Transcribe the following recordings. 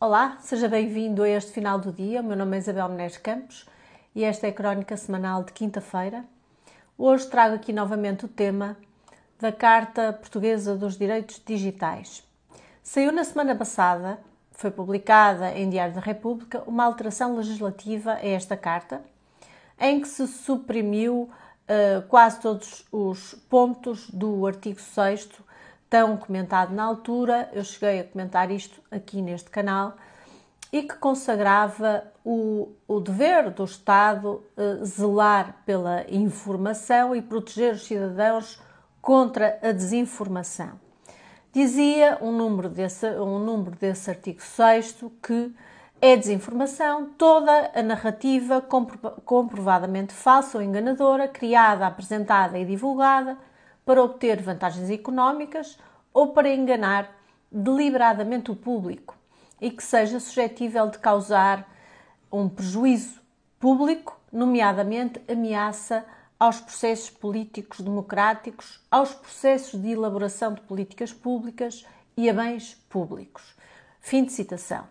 Olá, seja bem-vindo a este final do dia. O meu nome é Isabel Menezes Campos e esta é a crónica semanal de quinta-feira. Hoje trago aqui novamente o tema da Carta Portuguesa dos Direitos Digitais. Saiu na semana passada, foi publicada em Diário da República, uma alteração legislativa a esta carta, em que se suprimiu uh, quase todos os pontos do artigo 6 tão comentado na altura, eu cheguei a comentar isto aqui neste canal, e que consagrava o, o dever do Estado eh, zelar pela informação e proteger os cidadãos contra a desinformação. Dizia um número desse, um número desse artigo 6 que é desinformação toda a narrativa comprovadamente falsa ou enganadora, criada, apresentada e divulgada para obter vantagens económicas ou para enganar deliberadamente o público e que seja suscetível de causar um prejuízo público, nomeadamente ameaça aos processos políticos democráticos, aos processos de elaboração de políticas públicas e a bens públicos. Fim de citação.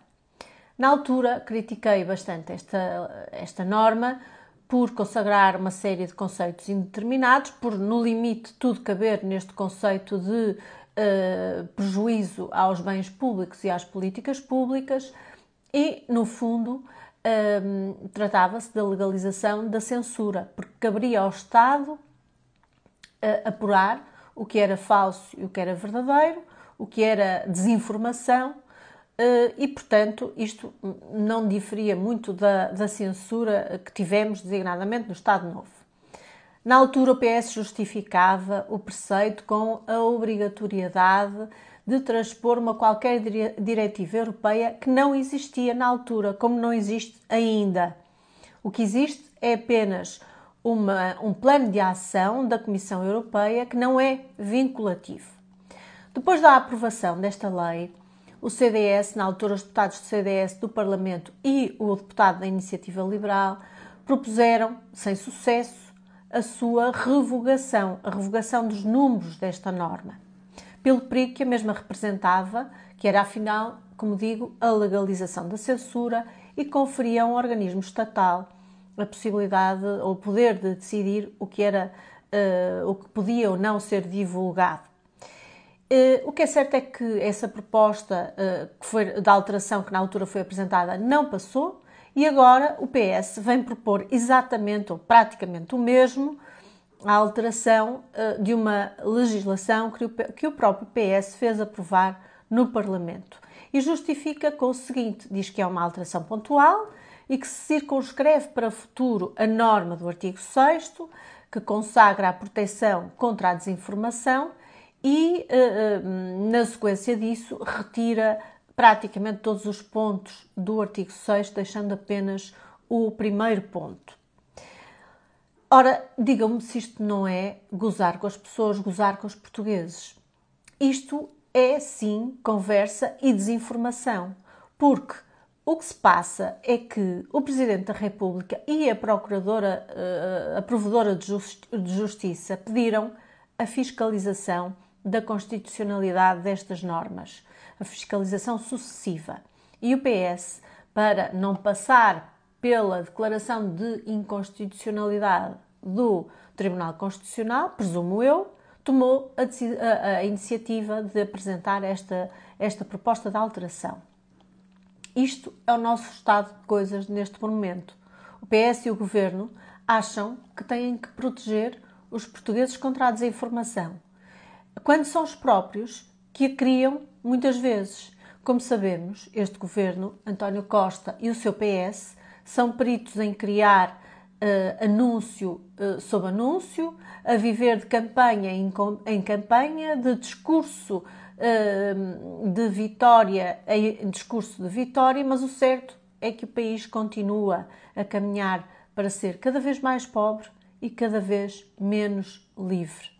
Na altura, critiquei bastante esta, esta norma, por consagrar uma série de conceitos indeterminados, por, no limite, tudo caber neste conceito de uh, prejuízo aos bens públicos e às políticas públicas, e, no fundo, uh, tratava-se da legalização da censura, porque caberia ao Estado uh, apurar o que era falso e o que era verdadeiro, o que era desinformação eh, e, portanto, isto não diferia muito da, da censura que tivemos designadamente no Estado Novo. Na altura, o PS justificava o preceito com a obrigatoriedade de transpor uma qualquer diretiva europeia que não existia na altura, como não existe ainda. O que existe é apenas uma, um plano de ação da Comissão Europeia que não é vinculativo. Depois da aprovação desta lei, o CDS, na altura os deputados do CDS do Parlamento e o deputado da Iniciativa Liberal propuseram, sem sucesso, a sua revogação, a revogação dos números desta norma, pelo perigo que a mesma representava, que era afinal, como digo, a legalização da censura e conferia a um organismo estatal a possibilidade ou o poder de decidir o que era uh, o que podia ou não ser divulgado. Uh, o que é certo é que essa proposta uh, que foi, da alteração que na altura foi apresentada não passou e agora o PS vem propor exatamente ou praticamente o mesmo, a alteração uh, de uma legislação que o, que o próprio PS fez aprovar no Parlamento. E justifica com o seguinte: diz que é uma alteração pontual e que se circunscreve para o futuro a norma do artigo 6, que consagra a proteção contra a desinformação e, eh, eh, na sequência disso, retira praticamente todos os pontos do artigo 6, deixando apenas o primeiro ponto. Ora, digam-me se isto não é gozar com as pessoas, gozar com os portugueses. Isto é sim conversa e desinformação, porque o que se passa é que o Presidente da República e a Procuradora, eh, a Provedora de Justiça pediram a fiscalização da constitucionalidade destas normas, a fiscalização sucessiva. E o PS, para não passar pela declaração de inconstitucionalidade do Tribunal Constitucional, presumo eu, tomou a, a, a iniciativa de apresentar esta, esta proposta de alteração. Isto é o nosso estado de coisas neste momento. O PS e o Governo acham que têm que proteger os portugueses contra a desinformação quando são os próprios que a criam muitas vezes. Como sabemos, este governo, António Costa e o seu PS, são peritos em criar uh, anúncio uh, sob anúncio, a viver de campanha em, em campanha, de discurso uh, de vitória em discurso de vitória, mas o certo é que o país continua a caminhar para ser cada vez mais pobre e cada vez menos livre.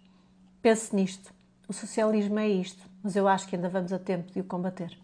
Pense nisto. O socialismo é isto, mas eu acho que ainda vamos a tempo de o combater.